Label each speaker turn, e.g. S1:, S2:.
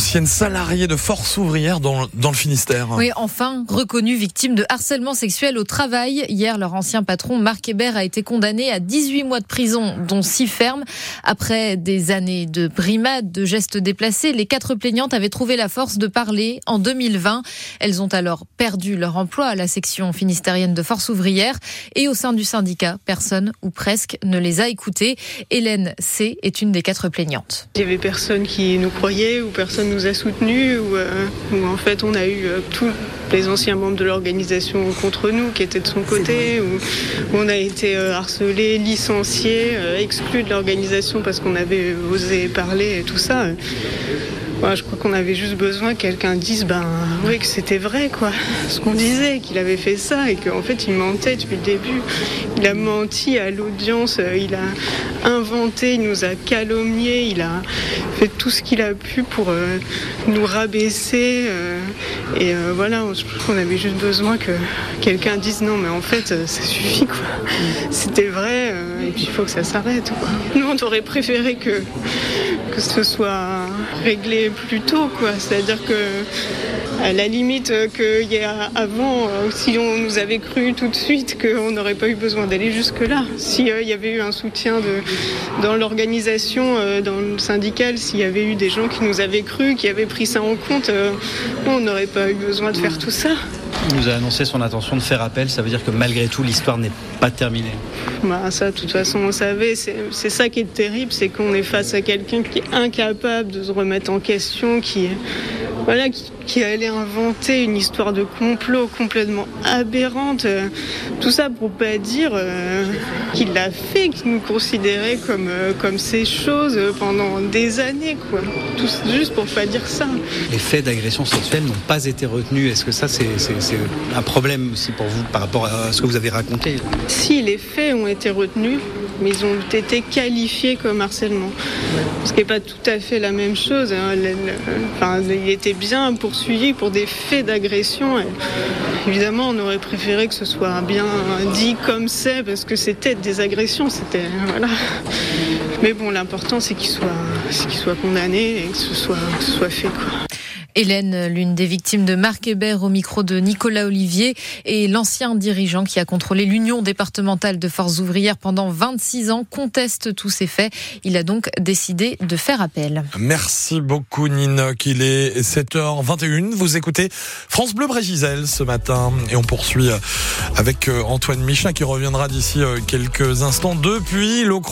S1: ancienne salariée de force ouvrière dans, dans le Finistère.
S2: Oui, enfin reconnue victime de harcèlement sexuel au travail. Hier, leur ancien patron, Marc Hébert, a été condamné à 18 mois de prison, dont 6 fermes. Après des années de brimades, de gestes déplacés, les quatre plaignantes avaient trouvé la force de parler en 2020. Elles ont alors perdu leur emploi à la section finistérienne de force ouvrière et au sein du syndicat, personne ou presque ne les a écoutées. Hélène C est une des quatre plaignantes.
S3: Il y avait personne qui nous croyait ou personne nous a soutenus ou, euh, en fait on a eu euh, tous les anciens membres de l'organisation contre nous qui étaient de son côté où on a été euh, harcelés, licenciés, exclus de l'organisation parce qu'on avait osé parler et tout ça. Je crois qu'on avait juste besoin que quelqu'un dise ben oui que c'était vrai quoi, ce qu'on disait, qu'il avait fait ça et qu'en fait il mentait depuis le début. Il a menti à l'audience, euh, il a inventé, il nous a calomniés, il a fait tout ce qu'il a pu pour euh, nous rabaisser euh, et voilà, je crois qu'on avait juste besoin que quelqu'un dise non mais en fait ça suffit quoi. C'était vrai et puis il faut que ça s'arrête. Nous on aurait préféré que que ce soit réglé plus tôt, quoi. C'est-à-dire que, à la limite, euh, qu'il y ait avant, euh, si on nous avait cru tout de suite, qu'on n'aurait pas eu besoin d'aller jusque-là. S'il y avait eu un soutien dans l'organisation, euh, dans le syndical, s'il y avait eu des gens qui nous avaient cru, qui avaient pris ça en compte, euh, on n'aurait pas eu besoin de faire tout ça.
S4: Il nous a annoncé son intention de faire appel. Ça veut dire que malgré tout, l'histoire n'est pas terminée.
S3: Bah, ça, de toute façon, on savait. C'est ça qui est terrible, c'est qu'on est face à quelqu'un qui est incapable de se remettre en question, qui, voilà, qui, qui allait inventer une histoire de complot complètement aberrante. Euh, Tout ça pour pas dire euh, qu'il l'a fait, qu'il nous considérait comme, euh, comme ces choses pendant des années, quoi. Tout, juste pour pas dire ça.
S4: Les faits d'agression sexuelle n'ont pas été retenus. Est-ce que ça, c'est un problème aussi pour vous par rapport à ce que vous avez raconté?
S3: Si les faits ont été retenus, mais ils ont été qualifiés comme harcèlement. Ce qui n'est pas tout à fait la même chose. hein. Enfin, il était bien pour des faits d'agression. Évidemment, on aurait préféré que ce soit bien dit comme c'est, parce que c'était des agressions. C'était voilà. Mais bon, l'important c'est qu'il soit, condamné et que ce soit, soit fait.
S2: Hélène, l'une des victimes de Marc Hébert au micro de Nicolas Olivier et l'ancien dirigeant qui a contrôlé l'Union départementale de forces ouvrières pendant 26 ans, conteste tous ces faits. Il a donc décidé de faire appel.
S1: Merci beaucoup Ninoc. Il est 7h21. Vous écoutez France Bleu Brégisel ce matin et on poursuit avec euh, Antoine Michelin qui reviendra d'ici euh, quelques instants depuis l'Ochrona.